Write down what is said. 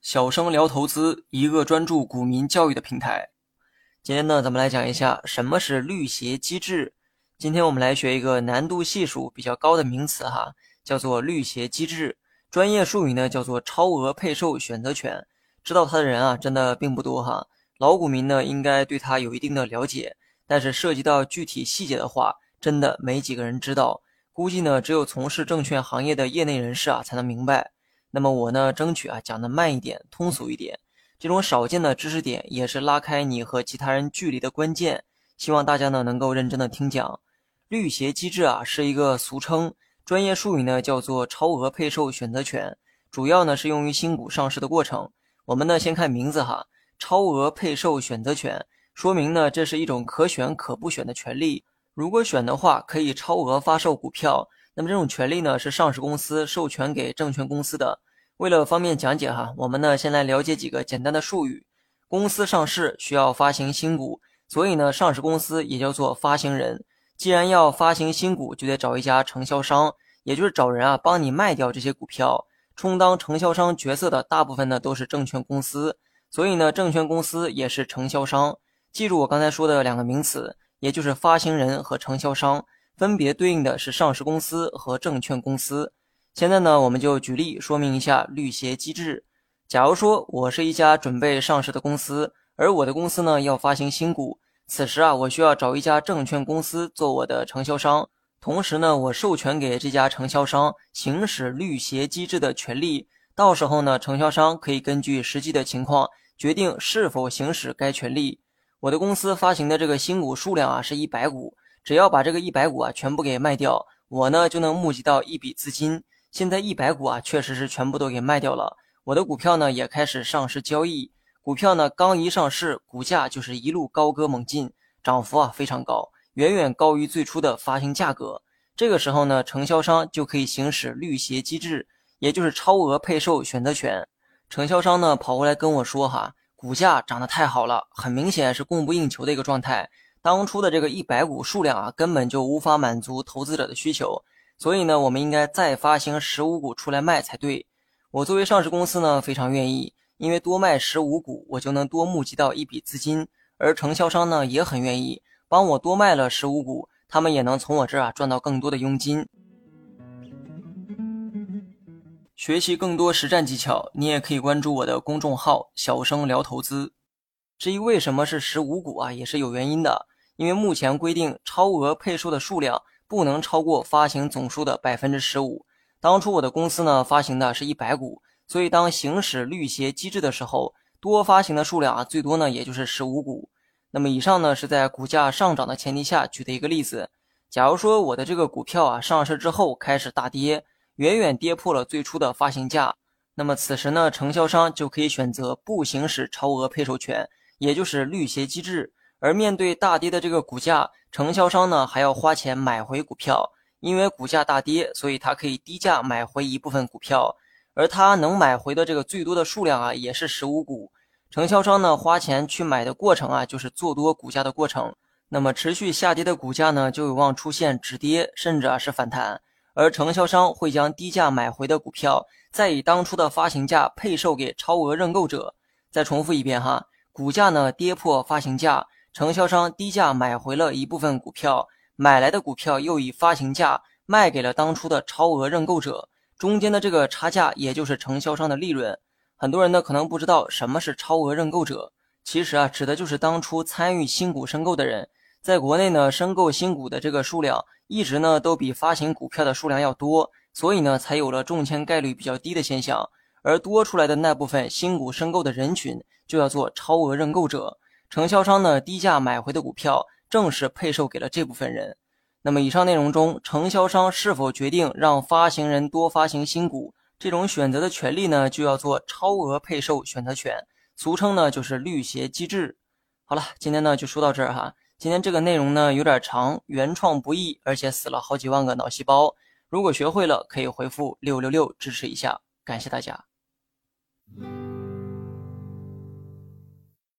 小生聊投资，一个专注股民教育的平台。今天呢，咱们来讲一下什么是绿鞋机制。今天我们来学一个难度系数比较高的名词哈，叫做绿鞋机制。专业术语呢叫做超额配售选择权。知道它的人啊，真的并不多哈。老股民呢，应该对它有一定的了解，但是涉及到具体细节的话，真的没几个人知道。估计呢，只有从事证券行业的业内人士啊，才能明白。那么我呢，争取啊讲的慢一点，通俗一点。这种少见的知识点，也是拉开你和其他人距离的关键。希望大家呢能够认真的听讲。绿鞋机制啊是一个俗称，专业术语呢叫做超额配售选择权，主要呢是用于新股上市的过程。我们呢先看名字哈，超额配售选择权，说明呢这是一种可选可不选的权利。如果选的话，可以超额发售股票。那么这种权利呢是上市公司授权给证券公司的。为了方便讲解哈，我们呢先来了解几个简单的术语。公司上市需要发行新股，所以呢上市公司也叫做发行人。既然要发行新股，就得找一家承销商，也就是找人啊帮你卖掉这些股票。充当承销商角色的大部分呢都是证券公司，所以呢证券公司也是承销商。记住我刚才说的两个名词，也就是发行人和承销商，分别对应的是上市公司和证券公司。现在呢，我们就举例说明一下绿鞋机制。假如说我是一家准备上市的公司，而我的公司呢要发行新股，此时啊，我需要找一家证券公司做我的承销商，同时呢，我授权给这家承销商行使绿鞋机制的权利。到时候呢，承销商可以根据实际的情况决定是否行使该权利。我的公司发行的这个新股数量啊是一百股，只要把这个一百股啊全部给卖掉，我呢就能募集到一笔资金。现在一百股啊，确实是全部都给卖掉了。我的股票呢也开始上市交易。股票呢刚一上市，股价就是一路高歌猛进，涨幅啊非常高，远远高于最初的发行价格。这个时候呢，承销商就可以行使绿鞋机制，也就是超额配售选择权。承销商呢跑过来跟我说哈，股价涨得太好了，很明显是供不应求的一个状态。当初的这个一百股数量啊，根本就无法满足投资者的需求。所以呢，我们应该再发行十五股出来卖才对。我作为上市公司呢，非常愿意，因为多卖十五股，我就能多募集到一笔资金。而承销商呢，也很愿意帮我多卖了十五股，他们也能从我这儿啊赚到更多的佣金。学习更多实战技巧，你也可以关注我的公众号“小生聊投资”。至于为什么是十五股啊，也是有原因的，因为目前规定超额配售的数量。不能超过发行总数的百分之十五。当初我的公司呢发行的是一百股，所以当行使绿鞋机制的时候，多发行的数量啊最多呢也就是十五股。那么以上呢是在股价上涨的前提下举的一个例子。假如说我的这个股票啊上市之后开始大跌，远远跌破了最初的发行价，那么此时呢承销商就可以选择不行使超额配售权，也就是绿鞋机制。而面对大跌的这个股价，承销商呢还要花钱买回股票，因为股价大跌，所以他可以低价买回一部分股票，而他能买回的这个最多的数量啊，也是十五股。承销商呢花钱去买的过程啊，就是做多股价的过程。那么持续下跌的股价呢，就有望出现止跌，甚至啊是反弹。而承销商会将低价买回的股票，再以当初的发行价配售给超额认购者。再重复一遍哈，股价呢跌破发行价。承销商低价买回了一部分股票，买来的股票又以发行价卖给了当初的超额认购者，中间的这个差价也就是承销商的利润。很多人呢可能不知道什么是超额认购者，其实啊指的就是当初参与新股申购的人。在国内呢申购新股的这个数量一直呢都比发行股票的数量要多，所以呢才有了中签概率比较低的现象。而多出来的那部分新股申购的人群就要做超额认购者。承销商呢低价买回的股票，正是配售给了这部分人。那么以上内容中，承销商是否决定让发行人多发行新股，这种选择的权利呢，就要做超额配售选择权，俗称呢就是绿鞋机制。好了，今天呢就说到这儿哈。今天这个内容呢有点长，原创不易，而且死了好几万个脑细胞。如果学会了，可以回复六六六支持一下，感谢大家。